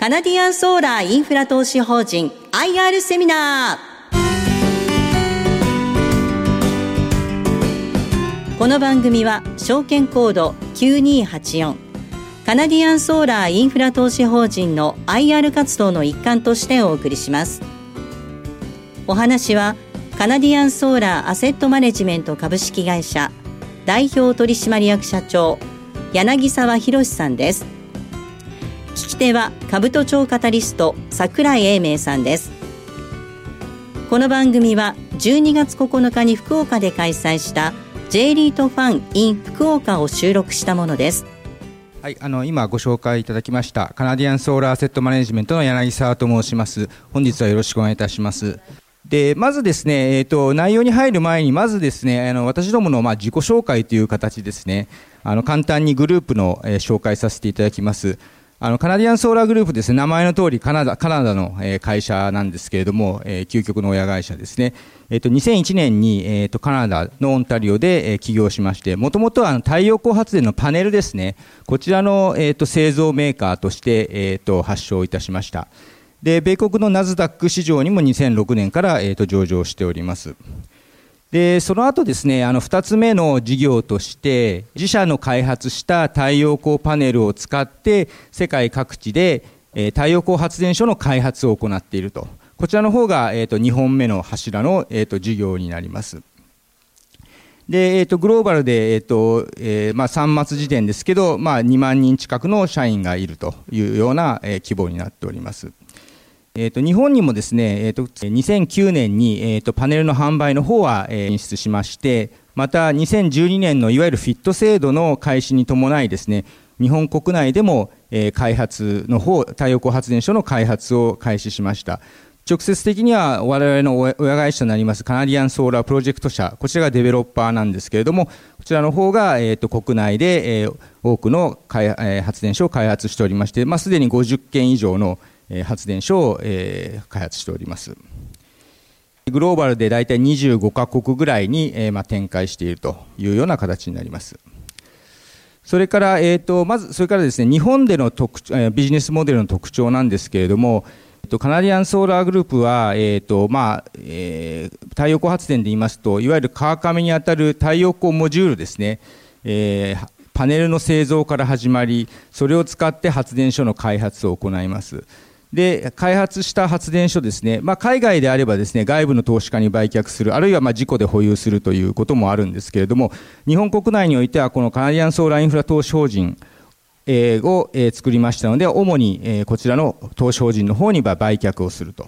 カナディアンソーラーインフラ投資法人 IR セミナー。この番組は証券コード9284カナディアンソーラーインフラ投資法人の IR 活動の一環としてお送りします。お話はカナディアンソーラーアセットマネジメント株式会社代表取締役社長柳沢博さんです。聞き手は兜町カタリスト桜井英明さんですこの番組は12月9日に福岡で開催した J リートファン in 福岡を収録したものですはい、あの今ご紹介いただきましたカナディアンソーラーセットマネジメントの柳沢と申します。本日はよろしくお願いいたします。でまずですね、えーと、内容に入る前にまずですねあの私どものまあ自己紹介という形ですねあの簡単にグループの、えー、紹介させていただきます。あの、カナディアンソーラーグループですね、名前の通りカナダ、カナダの、会社なんですけれども、えー、究極の親会社ですね。えっ、ー、と、2001年に、えっ、と、カナダのオンタリオで、え起業しまして、もともとは太陽光発電のパネルですね、こちらの、えっ、と、製造メーカーとして、えっ、と、発祥いたしました。で、米国のナズダック市場にも2006年から、えっ、と、上場しております。でその後ですねあの2つ目の事業として自社の開発した太陽光パネルを使って世界各地で、太陽光発電所の開発を行っていると。こちらの方が、えーと、2本目の柱の、えーと、事業になります。で、えーと、グローバルで、えーとえーまあ、3末時点ですけど、まあ、2万人近くの社員がいるというような、えー、規模になっております。えーと、日本にもですね、えーと、2009年に、えーと、パネルの販売の方は、えー、進出しましてまた2012年のいわゆるフィット制度の開始に伴いですね日本国内でも、開発の方太陽光発電所の開発を開始しました。直接的には我々の親会社になりますカナディアンソーラープロジェクト社こちらがデベロッパーなんですけれどもこちらの方が、えー、と国内で、えー、多くの開、発電所を開発しておりまして、まあ、すでに50件以上の発電所を開発しております。グローバルで大体25カ国ぐらいに展開しているというような形になります。それから、えーと、まず、それからですね、日本での特ビジネスモデルの特徴なんですけれども、カナディアンソーラーグループは、えーとまあえー、太陽光発電で言いますと、いわゆる川上にあたる太陽光モジュールですね、えー、パネルの製造から始まり、それを使って発電所の開発を行います。で開発した発電所ですね、まあ、海外であればですね外部の投資家に売却するあるいはまあ自己で保有するということもあるんですけれども日本国内においてはこのカナディアンソーラーインフラ投資法人を作りましたので主にこちらの投資法人の方に売却をすると。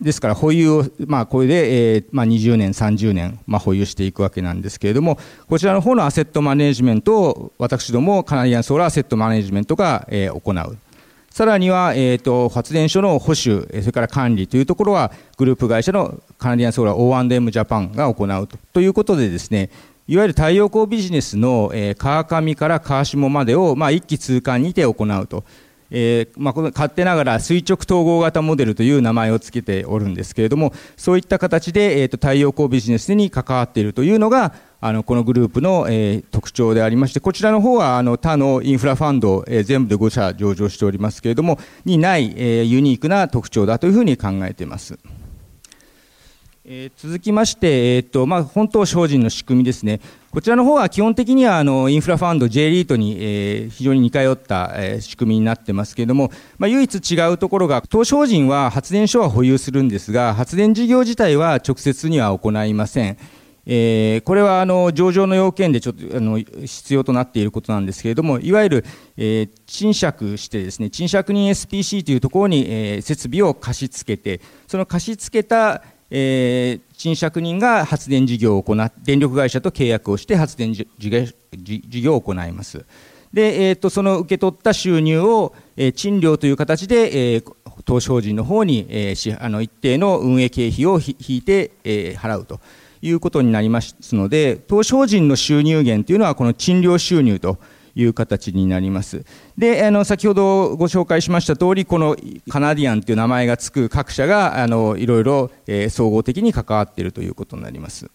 ですから保有を、まあ、これで、えま、20年、30年、ま、保有していくわけなんですけれども、こちらの方のアセットマネジメントを私どもカナディアンソーラーアセットマネジメントが、え、行う。さらには、えーと、発電所の保守、それから管理というところは、グループ会社のカナディアンソーラー O&M ジャパンが行うとということでですね、いわゆる太陽光ビジネスの、えー、川上から川下までを、まあ、一気通貫にて行うと。えーまあ、この勝手ながら垂直統合型モデルという名前を付けておるんですけれどもそういった形で、えーと、太陽光ビジネスに関わっているというのがあのこのグループの、えー、特徴でありましてこちらの方はあの他のインフラファンド、えー、全部で5社上場しておりますけれどもにない、えー、ユニークな特徴だというふうに考えています。えー、続きまして、えーとまあ、本当精進の仕組みですね、こちらの方は基本的にはあのインフラファンド、J リートに、えー、非常に似通った、えー、仕組みになってますけれども、まあ、唯一違うところが、投資法人は発電所は保有するんですが、発電事業自体は直接には行いません。えー、これはあの上場の要件でちょっとあの必要となっていることなんですけれども、いわゆる、えー、賃借してですね、賃借人 SPC というところに、えー、設備を貸し付けて、その貸し付けた、えー、賃借人が発電事業を行っ電力会社と契約をして発電事業を行います。で、えーと、その受け取った収入を、えー、賃料という形で、えー、投資法人の方に、えー、あの一定の運営経費を引いて、えー、払うと。いうことになりますので、投資法人の収入源というのは、この賃料収入という形になります。で、あの、先ほどご紹介しました通り、このカナディアンという名前がつく各社が、あの、いろいろ、えー、総合的に関わっているということになります。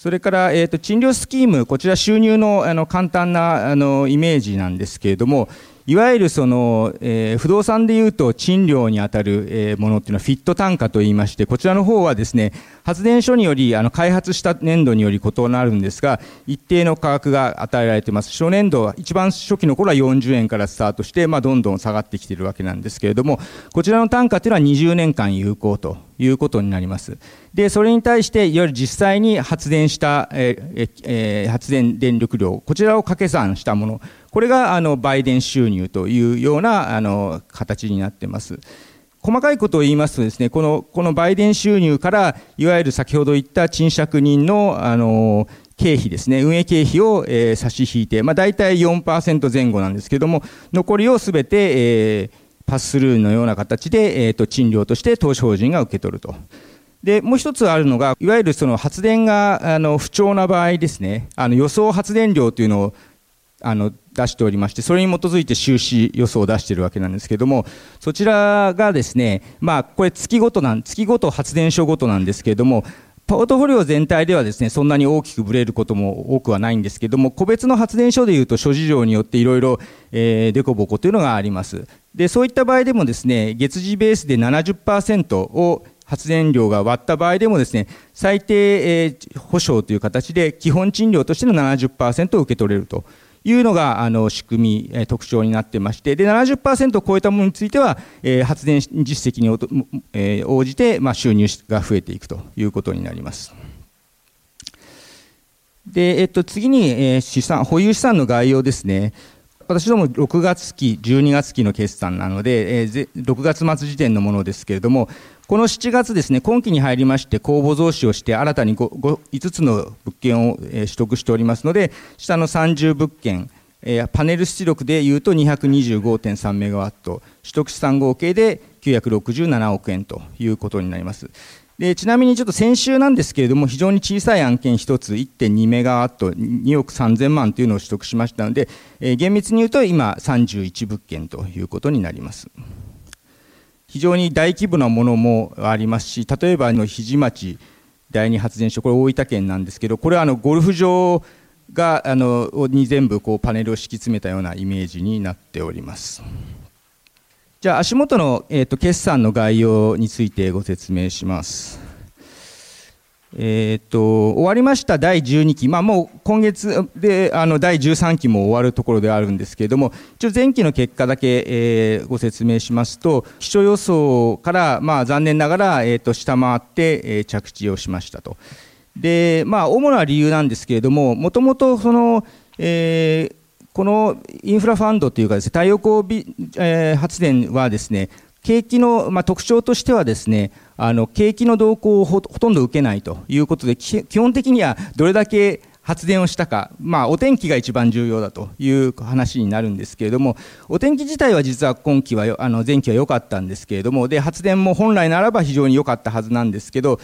それから、えーと、賃料スキーム、こちら収入のあの簡単なあのイメージなんですけれども、いわゆるその、えー、不動産でいうと賃料にあたる、えー、ものっていうのはフィット単価といいまして、こちらの方はですね、発電所により、あの開発した年度により異なるんですが、一定の価格が与えられています。初年度は、一番初期の頃は40円からスタートして、まあ、どんどん下がってきているわけなんですけれども、こちらの単価というのは20年間有効ということになります。で、それに対して、いわゆる実際に発電した、えーえー、発電電力量、こちらを掛け算したもの、これがあの売電収入というようなあの形になっています。細かいことを言いますとですね、このこの売電収入から、いわゆる先ほど言った賃借人のあの経費ですね、運営経費を、えー、差し引いて、まあ、大体4%前後なんですけれども、残りをすべて、えー、パススルーのような形で、えーと、賃料として投資法人が受け取ると。でもう一つあるのが、いわゆるその発電があの不調な場合ですね、あの予想発電量というのをあの出しておりまして、それに基づいて収支予想を出しているわけなんですけれども、そちらがですね、まあ、これ月ごとなん、月ごと発電所ごとなんですけれども、ポートフォリオ全体ではですね、そんなに大きくぶれることも多くはないんですけれども、個別の発電所でいうと諸事情によっていろいろ、えー、デコボコというのがあります。で、そういった場合でもですね、月次ベースで70%を発電量が割った場合でもですね、最低、えー、保証という形で基本賃料としての70%を受け取れると。いうのがあの仕組み、え特徴になってまして、で70%を超えたものについては、え発電実績に、え応じて、まあ収入が増えていくということになります。でえっと、次に、え資産保有資産の概要ですね。私ども6月期、12月期の決算なので、え6月末時点のものですけれども、この7月ですね、今期に入りまして公募増資をして新たに 5, 5, つの物件を、取得しておりますので、下の30物件、パネル出力でいうと225.3メガワット、取得資産合計で967億円ということになります。でちなみにちょっと先週なんですけれども、非常に小さい案件1つ、1.2メガワット、2億3000万というのを取得しましたので、厳密に言うと今、31物件ということになります。非常に大規模なものもありますし例えばの日町第二発電所これ大分県なんですけどこれはあのゴルフ場があのに全部こうパネルを敷き詰めたようなイメージになっております。じゃあ足元の、えーと決算の概要についてご説明します。えー、っと終わりました第12期、まあ、もう今月であの第13期も終わるところであるんですけれども、一応前期の結果だけ、えー、ご説明しますと、気象予想から、まあ、残念ながら、えー、っと下回って、えー、着地をしましたと。でまあ、主な理由なんですけれども、もともとその、えー、このインフラファンドというかです、ね、太陽光、えー、発電はですね、景気の、まあ、特徴としてはですね、あの景気の動向をほとんど受けないということで、基本的にはどれだけ発電をしたか、まあ、お天気が一番重要だという話になるんですけれども、お天気自体は実は今期はあの前期は良かったんですけれども、で発電も本来ならば非常に良かったはずなんですけど、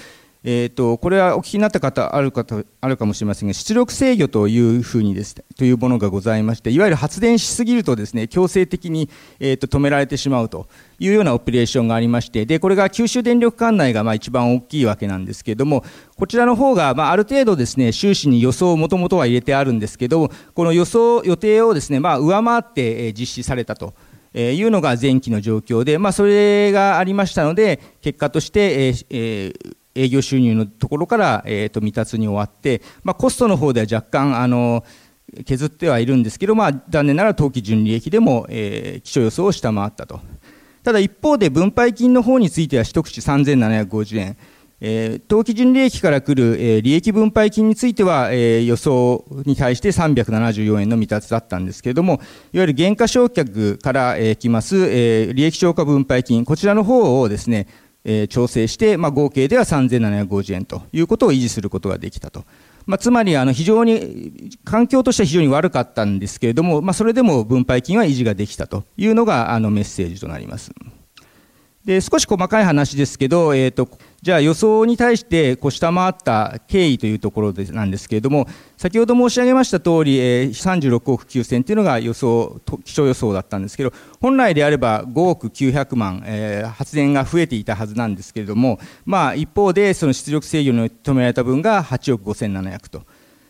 えーと、これはお聞きになった方あるかあるかもしれませんが出力制御というふうにですというものがございましていわゆる発電しすぎるとですね強制的に、えーと、止められてしまうというようなオペレーションがありましてでこれが九州電力管内がまあ一番大きいわけなんですけれどもこちらの方がまあある程度ですね収支に予想をもともとは入れてあるんですけどこの予想予定をですねまあ上回って実施されたと。えいうのが前期の状況で、まあ、それがありましたので、結果として、えー、営業収入のところから、えー、と未達に終わって、まあ、コストの方では若干あの削ってはいるんですけど、まあ、残念ながら当期純利益でも、えー、基礎予想を下回ったと。ただ一方で分配金の方については一口3750円、えー、当期純利益から来る、えー、利益分配金については、えー、予想に対して374円の未達だったんですけれども、いわゆる減価償却から、えー、来ます、えー、利益超過分配金、こちらの方をですね、え調整して、まあ、合計では3750円ということを維持することができたと。まあ、つまりあの非常に環境としては非常に悪かったんですけれども、まあ、それでも分配金は維持ができたというのがあのメッセージとなります。で少し細かい話ですけど、えーと、じゃあ予想に対してこう下回った経緯というところでなんですけれども先ほど申し上げました通り、え、36億9000というのが予想気象予想だったんですけど本来であれば5億900万、えー、発電が増えていたはずなんですけれども、まあ、一方でその出力制御に止められた分が8億5700と。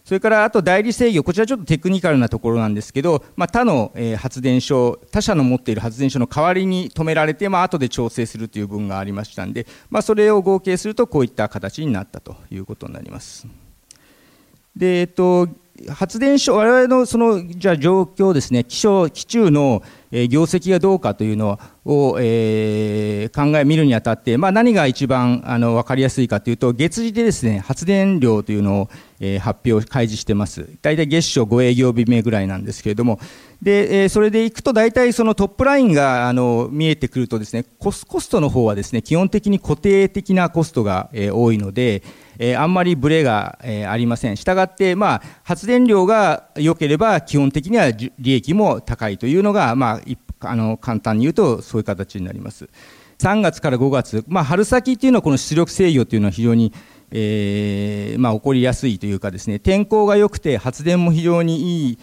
それからあと代理制御、こちらちょっとテクニカルなところなんですけど、まあ、他の、え発電所、他社の持っている発電所の代わりに止められて、まあ後で調整するという分がありましたんで、まあ、それを合計するとこういった形になったということになります。でえっと発電所、我々のそのじゃ状況ですね、気象、気中の業績がどうかというのを、えー、考え見るにあたって、まあ、何が一番あの分かりやすいかというと、月次でですね発電量というのを、えー、発表、開示してます、大体月初5営業日目ぐらいなんですけれども、でえー、それでいくと、大体そのトップラインがあの見えてくるとですねコス、コストの方はですね基本的に固定的なコストが、えー、多いので、えー、あんまりブレが、えー、ありません。したがって、まあ、発電量が良ければ、基本的には利益も高いというのが、まあ、あの簡単に言うと、そういう形になります。3月から5月、まあ、春先っていうのは、この出力制御というのは非常に、えーまあ、起こりやすいというかですね、天候が良くて、発電も非常にいい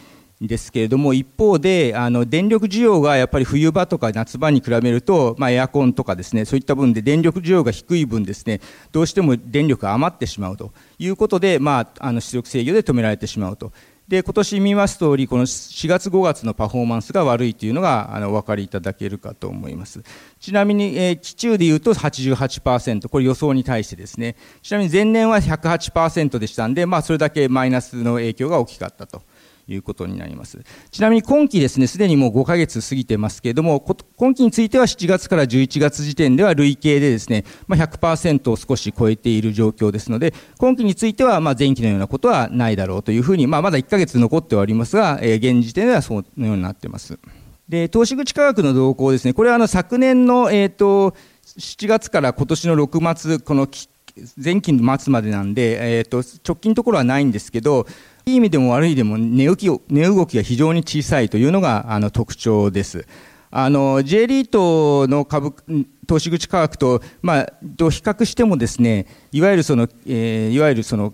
ですけれども一方であの電力需要がやっぱり冬場とか夏場に比べると、まあ、エアコンとかですねそういった分で電力需要が低い分ですねどうしても電力が余ってしまうということで、まあ、あの出力制御で止められてしまうと。で今年見ます通りこの4月5月のパフォーマンスが悪いというのがあのお分かりいただけるかと思います。ちなみに、えー、基中でいうと88%これ予想に対してですね。ちなみに前年は108%でしたんで、まあ、それだけマイナスの影響が大きかったと。いうことになります。ちなみに今期ですね、すでにもう5ヶ月過ぎてますけれども、今期については7月から11月時点では累計でですね、まあ、100%を少し超えている状況ですので、今期についてはま前期のようなことはないだろうというふうに、まあ、まだ1ヶ月残っておりますが、えー、現時点ではそのようになっています。で、投資口価格の動向ですね、これはあの昨年の、え、ー、と、7月から今年の6月、この前期の末までなんで、えーと直近のところはないんですけど、いい意味でも悪いでも値動き値動きが非常に小さいというのがあの特徴です。あの J リートの株投資口価格と,、まあ、と比較してもですねいわゆるその、えー、いわゆるその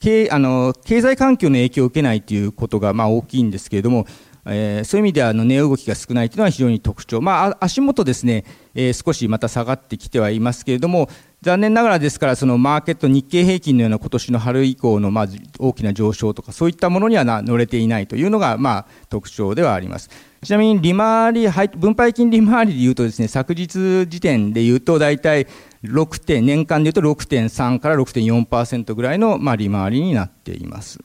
経あの経済環境の影響を受けないということがまあ大きいんですけれども、えー、そういう意味ではあの値動きが少ないというのは非常に特徴、まあ、足元ですね、えー、少しまた下がってきてはいますけれども、残念ながらですから、そのマーケット、日経平均のような今年の春以降のまあ大きな上昇とか、そういったものには乗れていないというのがまあ特徴ではあります。ちなみに利回り、分配金利回りでいうとですね、昨日時点でいうと、大体6点、年間でいうと6.3から6.4%ぐらいのまあ利回りになっています。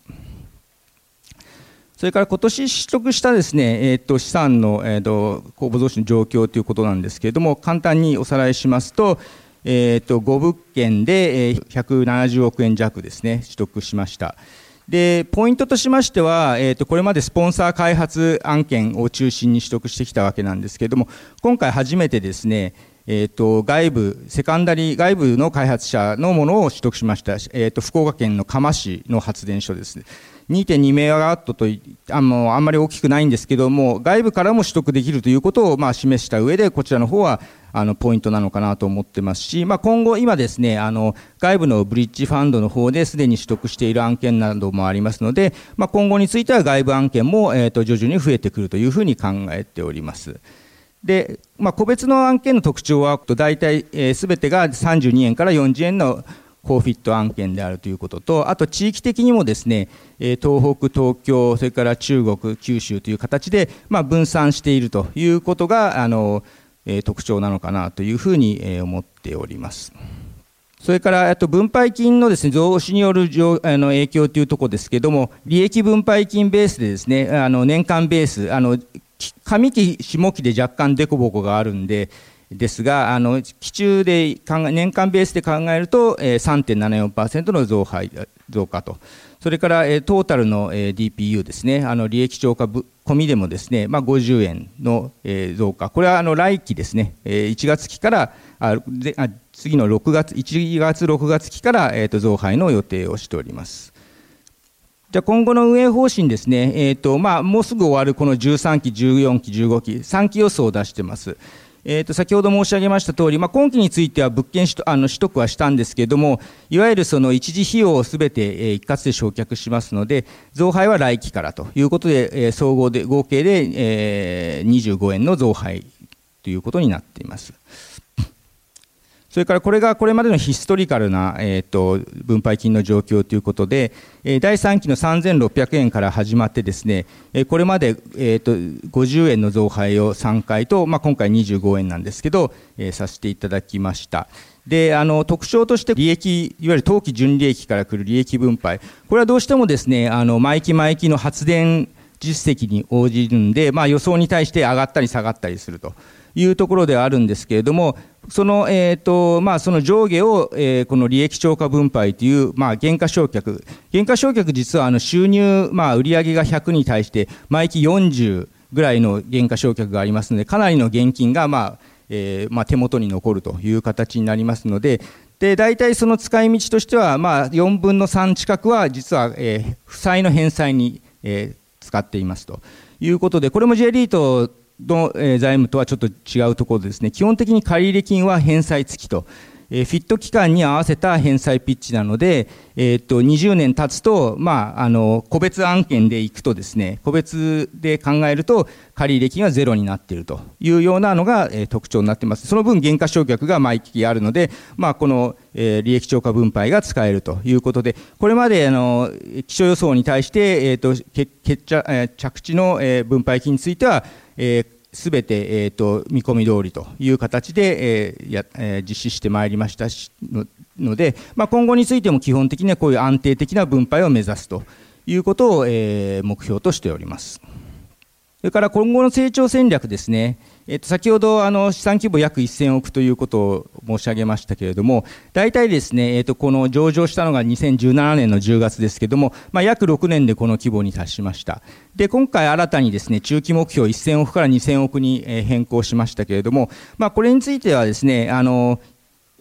それから今年取得したですね、えー、と資産の、えー、と公募増資の状況ということなんですけれども、簡単におさらいしますと、えー、と5物件で170億円弱ですね、取得しました。でポイントとしましては、えー、とこれまでスポンサー開発案件を中心に取得してきたわけなんですけれども、今回初めてですね、えー、と外部、セカンダリー外部の開発者のものを取得しました、えー、と福岡県の嘉麻市の発電所です。ね2.2メガワットとあのあんまり大きくないんですけども、外部からも取得できるということをまあ示した上で、こちらの方はあのポイントなのかなと思ってますし、まあ、今後、今ですねあの外部のブリッジファンドの方ですでに取得している案件などもありますので、まあ、今後については外部案件も、えー、と徐々に増えてくるというふうに考えております。で、まあ、個別の案件の特徴は、大体すべ、えー、てが32円から40円の高フィット案件であるということと、あと地域的にもですね、東北、東京、それから中国、九州という形で、まあ、分散しているということが、あの、特徴なのかなというふうに思っております。それから、と分配金のですね、増資によるあの影響というところですけれども、利益分配金ベースでですね、あの年間ベース、あの上期、下期で若干凸凹があるんで、ですが、あの期中で考え年間ベースで考えると、えー、3.74%の増配増加と、それから、えー、トータルの、えー、DPU ですね、あの利益超過込みでもですね、まあ、50円の、えー、増加、これはあの来期ですね、えー、1月期からあであ次の6月、1月、6月期から、えー、と増配の予定をしております。じゃ今後の運営方針ですね、えーとまあ、もうすぐ終わるこの13期、14期、15期、3期予想を出してます。えー、と先ほど申し上げました通り、まあ、今期については物件取あの取得はしたんですけれども、いわゆるその一時費用をすべて、一括で償却しますので、増配は来期からということで、総合で合計で、えー、25円の増配ということになっています。それからこれがこれまでのヒストリカルな、えーと、分配金の状況ということで、第3期の3600円から始まってですね、これまで、えーと、50円の増配を3回と、まあ、今回25円なんですけど、えー、させていただきました。であの特徴として利益いわゆる当期純利益からくる利益分配これはどうしてもですねあの毎期毎期の発電実績に応じるんで、まあ、予想に対して上がったり下がったりするというところではあるんですけれどもその,、えーとまあ、その上下を、えー、この利益超過分配という、まあ、減価償却。減価償却実はあの収入、まあ、売上が100に対して毎期40ぐらいの減価償却がありますのでかなりの現金が、まあえーまあ、手元に残るという形になりますのでで大体その使い道としては、まあ、4分の3近くは実は、えー、負債の返済に、えー、使っていますということでこれも J リートの財務とはちょっと違うところですね、基本的に借入金は返済付きと、フィット期間に合わせた返済ピッチなので、えー、と20年経つと、まあ、あの個別案件でいくとですね個別で考えると借入金はゼロになっているというようなのが、特徴になっています。その分減価償却が毎期あるので、まあ、この、利益超過分配が使えるということでこれまであの気象予想に対して、えーと、結着え着地の、分配金については、えーすべて、えーと、見込み通りという形で、えーやえー、実施してまいりましたので、まあ、今後についても基本的にはこういう安定的な分配を目指すということを、えー、目標としております。それから今後の成長戦略ですね。えっと、先ほどあの資産規模約1000億ということを申し上げましたけれども、大体ですね、えっと、この上場したのが2017年の10月ですけれども、まあ、約6年でこの規模に達しました。で、今回新たにですね、中期目標1000億から2000億に変更しましたけれども、まあ、これについてはですね、あの、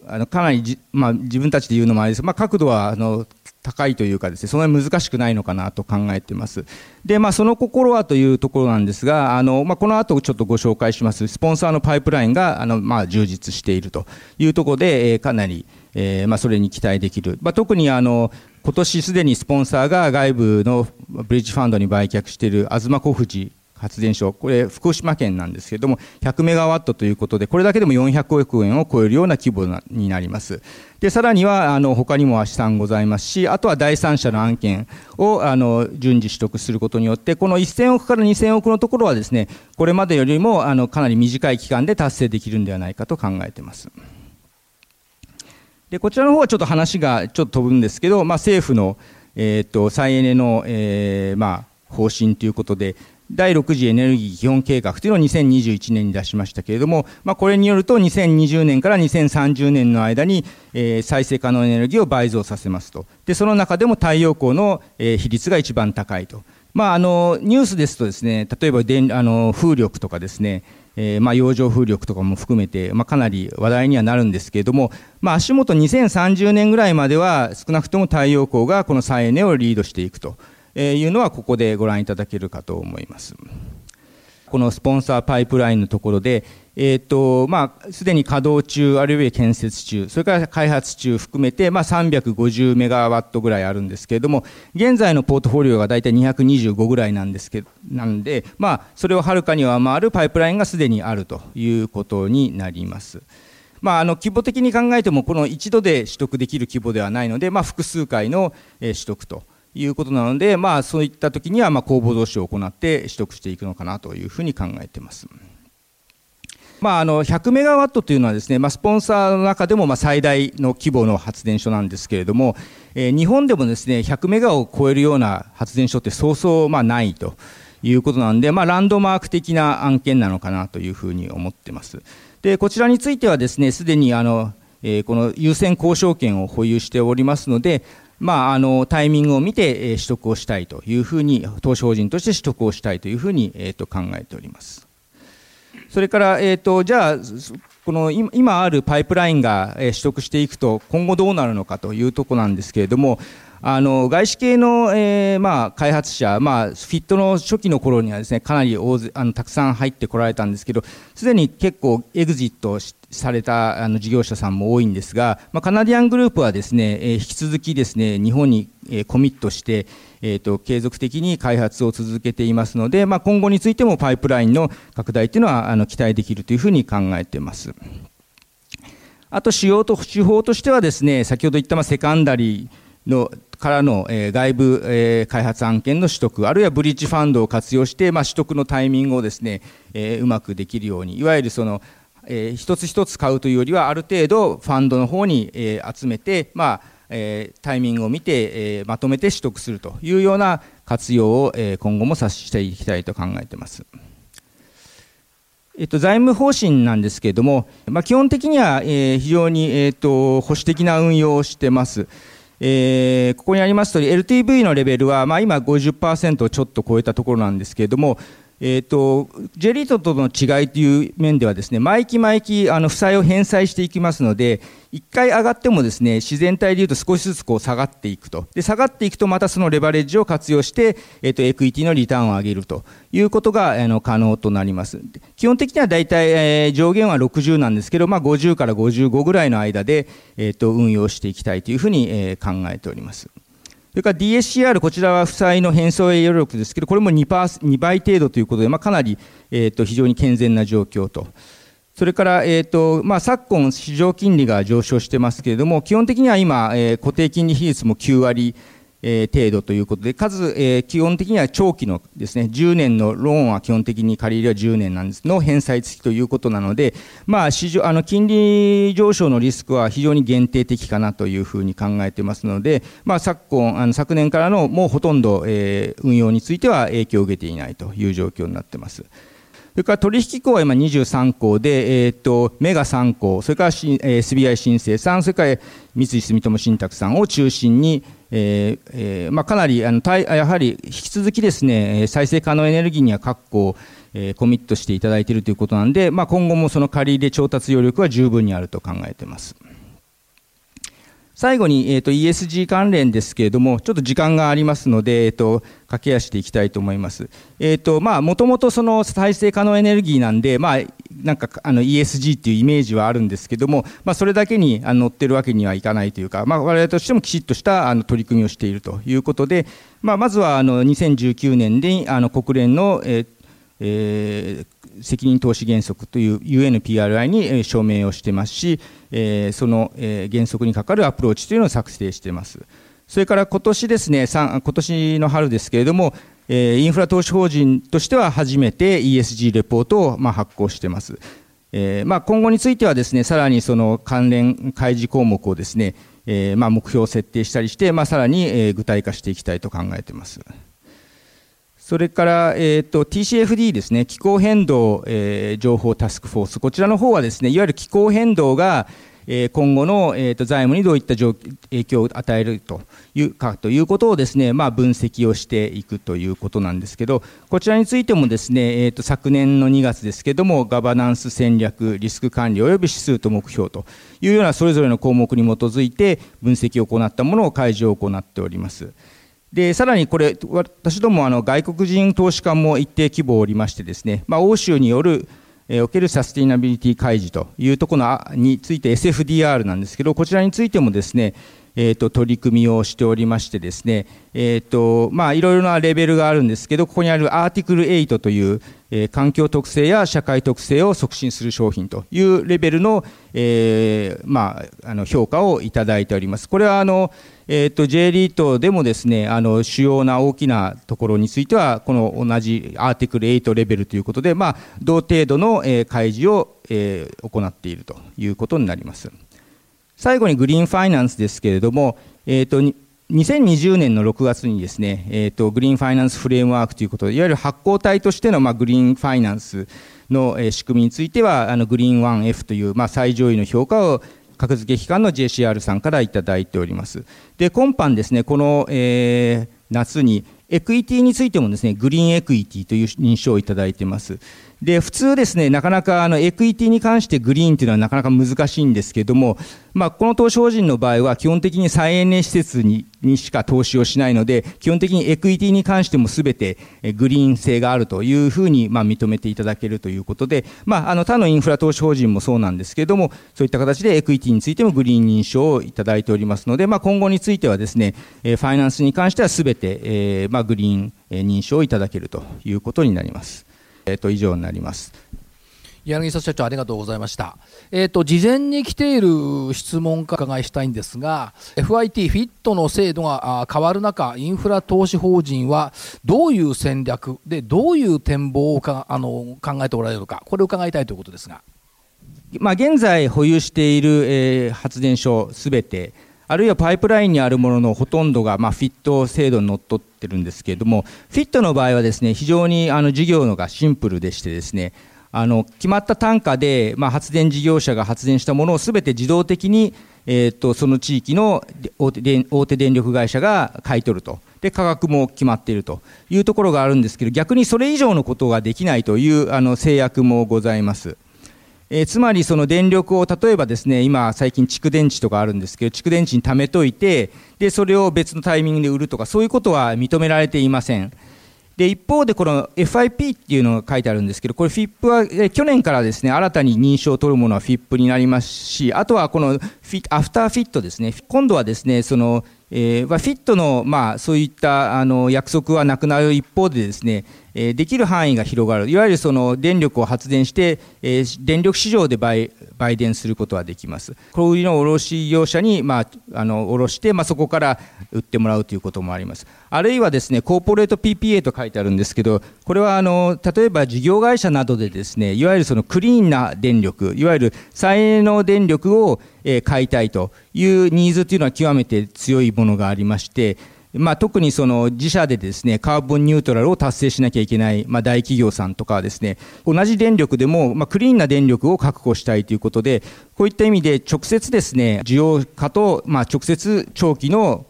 あのかなりじ、まあ、自分たちで言うのもあれですまあ、角度はあの高いというかですね、そんなに難しくないのかなと考えています。で、まあ、その心はというところなんですが、あの、まあ、この後ちょっとご紹介します、スポンサーのパイプラインが、あの、まあ、充実しているというところで、えー、かなり、えー、まあ、それに期待できる。まあ、特にあの、今年すでにスポンサーが外部のブリッジファンドに売却している東小富発電所、これ福島県なんですけれども、100メガワットということで、これだけでも400億円を超えるような規模になります。で、さらには、あの、他にも資産ございますし、あとは第三者の案件を、あの、順次取得することによって、この1000億から2000億のところはですね、これまでよりも、あの、かなり短い期間で達成できるんではないかと考えています。で、こちらの方はちょっと話がちょっと飛ぶんですけど、まあ、政府の、えっ、と、再エネの、えー、まあ、方針ということで、第6次エネルギー基本計画というのを2021年に出しましたけれども、まあ、これによると2020年から2030年の間に、えー、再生可能エネルギーを倍増させますと。でその中でも太陽光の、えー、比率が一番高いと、まあ、あのニュースですとですね例えば電あの風力とかですねえーまあ、洋上風力とかも含めて、まあ、かなり話題にはなるんですけれども、まあ、足元2030年ぐらいまでは少なくとも太陽光がこの再エネをリードしていくと。えいうのはここでご覧いただけるかと思います。このスポンサーパイプラインのところで、えーとまあ、すでに稼働中、あるいは建設中、それから開発中含めて、まあ、350メガワットぐらいあるんですけれども、現在のポートフォリオが大体225ぐらいなんですけ、なんで、まあ、それをはるかに上回るパイプラインがすでにあるということになります。まあ、あの規模的に考えても、この一度で取得できる規模ではないので、まあ、複数回の取得ということなので、まあ、そういった時には、まあ、公募同士を行って取得していくのかなというふうに考えています。まあ、あの100メガワットというのはですね、まあ、スポンサーの中でもまあ最大の規模の発電所なんですけれども、えー、日本でもですね100メガを超えるような発電所ってそうそうまあないということなんで、まあ、ランドマーク的な案件なのかなというふうに思ってます。でこちらについてはですねすでにあの、えー、この優先交渉権を保有しておりますので、まあ、あのタイミングを見て、え取得をしたいというふうに投資法人として取得をしたいというふうに、えー、と考えております。それから、えーと、じゃあこの今あるパイプラインが取得していくと今後どうなるのかというところなんですけれどもあの外資系の、えーまあ、開発者、まあ、フィットの初期の頃にはですねかなり大あのたくさん入ってこられたんですけどすでに結構エグジットしてされたあの事業者さんも多いんですが、まあ、カナディアングループはですね、えー、引き続きですね日本に、えー、コミットして、えーと、継続的に開発を続けていますので、まあ、今後についてもパイプラインの拡大というのはあの期待できるというふうに考えています。あと、主要と手法としてはですね、先ほど言った、まあ、セカンダリーのからの、え、外部、え、開発案件の取得、あるいはブリッジファンドを活用して、まあ、取得のタイミングをですね、えー、うまくできるように、いわゆるその、えー、一つ一つ買うというよりは、ある程度ファンドの方に、えー、集めて、まあえー、タイミングを見て、えー、まとめて取得するというような活用を、えー、今後もさしていきたいと考えています。えっと、財務方針なんですけれども、まあ、基本的には、えー、非常に、えーと、保守的な運用をしてます。えー、ここにありますとおり LTV のレベルは、まあ、今50%をちょっと超えたところなんですけれども、えーと、J リートとの違いという面ではですね毎期毎期あの負債を返済していきますので1回上がってもですね自然体でいうと少しずつこう下がっていくとで下がっていくとまたそのレバレッジを活用して、えーと、エクイティのリターンを上げるということがあの可能となります基本的には大体、えー、上限は60なんですけど、まあ、50から55ぐらいの間で、えーと運用していきたいというふうに、えー、考えております。それから DSCR、こちらは負債の返済余力ですけど、これも 2, 2倍程度ということで、まあ、かなり、えー、と非常に健全な状況と。それから、えーとまあ、昨今、市場金利が上昇してますけれども、基本的には今、えー、固定金利比率も9割えー、程度ということで、数、えー、基本的には長期のですね、10年のローンは基本的に借り入れは10年なんですの返済付きということなので、まあ、市場、あの、金利上昇のリスクは非常に限定的かなというふうに考えてますので、まあ、昨今、あの、昨年からのもうほとんど、えー、運用については影響を受けていないという状況になってます。それから取引口は今23校で、えー、とメガ3校、それから、えー、SBI 新生さん、それから三井住友信託さんを中心に、えーえーまあ、かなりあのやはり引き続きですね再生可能エネルギーには確保、えー、コミットしていただいているということなんで、まあ、今後もその借り入れ調達余力は十分にあると考えています。最後に、えーと、ESG 関連ですけれども、ちょっと時間がありますので、えーと、駆け足でいきたいと思います。え、ー、と、まあ、もともとその再生可能エネルギーなんで、まあ、なんかあの ESG っていうイメージはあるんですけども、まあ、それだけにあの乗ってるわけにはいかないというか、まあ、我々としてもきちっとしたあの取り組みをしているということで、まあ、まずはあの2019年であの国連の、えーえー、責任投資原則という UNPRI に証明をしてますし、え、その、え、原則にかかるアプローチというのを作成しています。それから今年ですね、今年の春ですけれども、え、インフラ投資法人としては初めて ESG レポートを、ま、発行しています。えまあ、今後についてはですね、さらにその関連開示項目をですね、えまあ、目標を設定したりして、まあ、さらに、え、具体化していきたいと考えています。それから、えーと、TCFD ですね、気候変動、えー、情報タスクフォース、こちらの方はですね、いわゆる気候変動が、えー、今後の、えーと、財務にどういった影響を与えるというかということをですね、まあ、分析をしていくということなんですけど、こちらについてもですね、えーと、昨年の2月ですけども、ガバナンス戦略、リスク管理及び指数と目標というようなそれぞれの項目に基づいて分析を行ったものを開示を行っております。で、さらにこれ、私どもあの外国人投資家も一定規模おりましてですね、まあ、欧州による、えー、おけるサスティナビリティ開示というところについて SFDR なんですけど、こちらについてもですね、えーと、取り組みをしておりましてですね、えーとまあ、いろいろなレベルがあるんですけど、ここにあるアーティクル8という、えー、環境特性や社会特性を促進する商品というレベルの,、えーまあ、あの評価をいただいております。これはあのえーと、J リートでもですねあの主要な大きなところについてはこの同じアーティクル8レベルということで、まあ、同程度の、えー、開示を、えー、行っているということになります最後にグリーンファイナンスですけれども、えーと、2020年の6月にですね、えーと、グリーンファイナンスフレームワークということでいわゆる発行体としての、まあ、グリーンファイナンスの、仕組みについてはあのグリーン 1F という、まあ、最上位の評価を格付け機関の JCR さんからいただいております。で、今般ですね、この、えー、夏にエクイティについてもですね、グリーンエクイティという認証をいただいています。で、普通ですね、なかなかあのエクイティに関してグリーンというのはなかなか難しいんですけれども、まあ、この投資法人の場合は基本的に再エネ施設ににしか投資をしないので、基本的にエクイティに関してもすべてグリーン性があるというふうにまあ認めていただけるということで、まあ、あの他のインフラ投資法人もそうなんですけれども、そういった形でエクイティについてもグリーン認証をいただいておりますので、まあ、今後についてはですね、ファイナンスに関してはすべて、えーまあ、グリーン認証をいただけるということになります。えっ、ー、と、以上になります。柳沢社長ありがとうございました。えっ、ー、と、事前に来ている質問か伺いしたいんですが、FIT、フィットの制度が変わる中、インフラ投資法人はどういう戦略で、どういう展望をかあの考えておられるのか、これを伺いたいということですが。まあ、現在保有している、えー、発電所すべて、あるいはパイプラインにあるもののほとんどが、まあ、フィット制度にのっとってるんですけれども、フィットの場合はですね、非常にあの事業のがシンプルでしてですね、あの決まった単価で、まあ、発電事業者が発電したものをすべて自動的に、えーと、その地域の大手大手電力会社が買い取るとで価格も決まっているというところがあるんですけど逆にそれ以上のことができないというあの制約もございます。えー、つまりその電力を例えばですね今最近蓄電池とかあるんですけど蓄電池に貯めといてでそれを別のタイミングで売るとかそういうことは認められていません。で一方でこの FIP っていうのが書いてあるんですけどこれ FIP は去年からですね新たに認証を取るものは FIP になりますしあとはこのフィアフターフィットですね今度はですねそのえー、フィットの、まあ、そういったあの約束はなくなる一方でですね、え、できる範囲が広がる。いわゆるその電力を発電して、え、電力市場で売売電することはできます。小売りの卸業者に、まあ、あの卸して、まあ、そこから売ってもらうということもあります。あるいはですねコーポレート PPA と書いてあるんですけどこれはあの例えば事業会社などでですねいわゆるそのクリーンな電力いわゆる再エネの電力をえ買いたいというニーズというのは極めて強いものがありまして、まあ、特にその自社でですねカーボンニュートラルを達成しなきゃいけない、まあ、大企業さんとかはですね同じ電力でも、まあ、クリーンな電力を確保したいということでこういった意味で直接ですね需要家と、まあ、直接長期の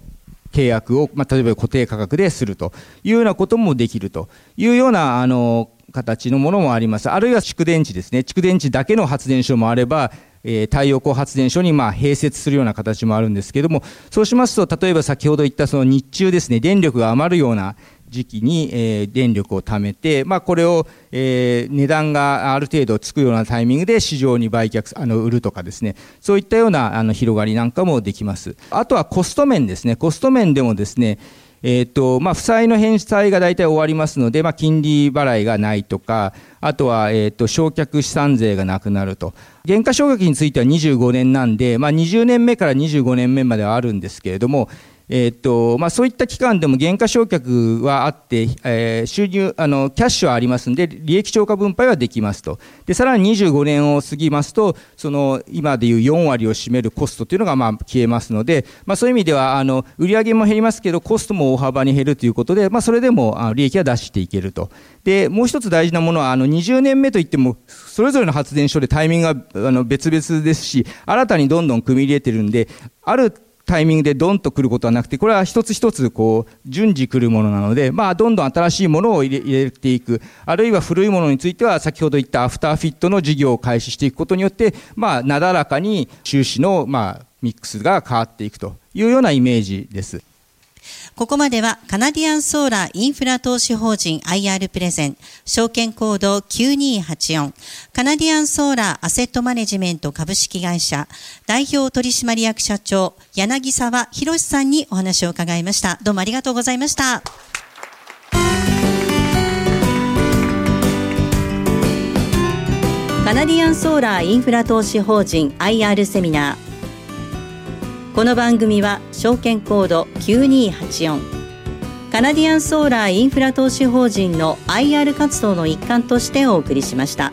契約を、まあ、例えば固定価格でするというようなこともできるというようなあの形のものもあります。あるいは蓄電池ですね。蓄電池だけの発電所もあれば太陽光発電所にま併設するような形もあるんですけれども、そうしますと、例えば先ほど言ったその日中ですね、電力が余るような時期に、電力を貯めて、まあ、これを、値段がある程度つくようなタイミングで市場に売却あの売るとかですねそういったようなあの広がりなんかもできます。あとはコスト面ですね。コスト面でもですねえーとまあ、負債の返済が大体終わりますので、まあ、金利払いがないとか、あとは、えーと、償却資産税がなくなると、減価償却については25年なんで、まあ、20年目から25年目まではあるんですけれども、えーとまあ、そういった期間でも減価償却はあって、えー、収入あのキャッシュはありますので利益超過分配はできますと。でさらに25年を過ぎますとその今でいう4割を占めるコストというのがまあ消えますので、まあ、そういう意味ではあの売上も減りますけどコストも大幅に減るということで、まあ、それでもあ利益は出していけると。でもう一つ大事なものはあの20年目といってもそれぞれの発電所でタイミングがあの別々ですし新たにどんどん組み入れてるんであるタイミングでドンと来ることはなくて、これは一つ一つこう順次来るものなので、まあ、どんどん新しいものを入れていく、あるいは古いものについては、先ほど言ったアフターフィットの事業を開始していくことによって、まあ、なだらかに収支の、まあ、ミックスが変わっていくというようなイメージです。ここまではカナディアンソーラーインフラ投資法人 IR プレゼン証券コード9284カナディアンソーラーアセットマネジメント株式会社代表取締役社長柳沢博さんにお話を伺いました。どうもありがとうございました。カナディアンソーラーインフラ投資法人 IR セミナー。この番組は証券コード9284カナディアンソーラーインフラ投資法人の IR 活動の一環としてお送りしました。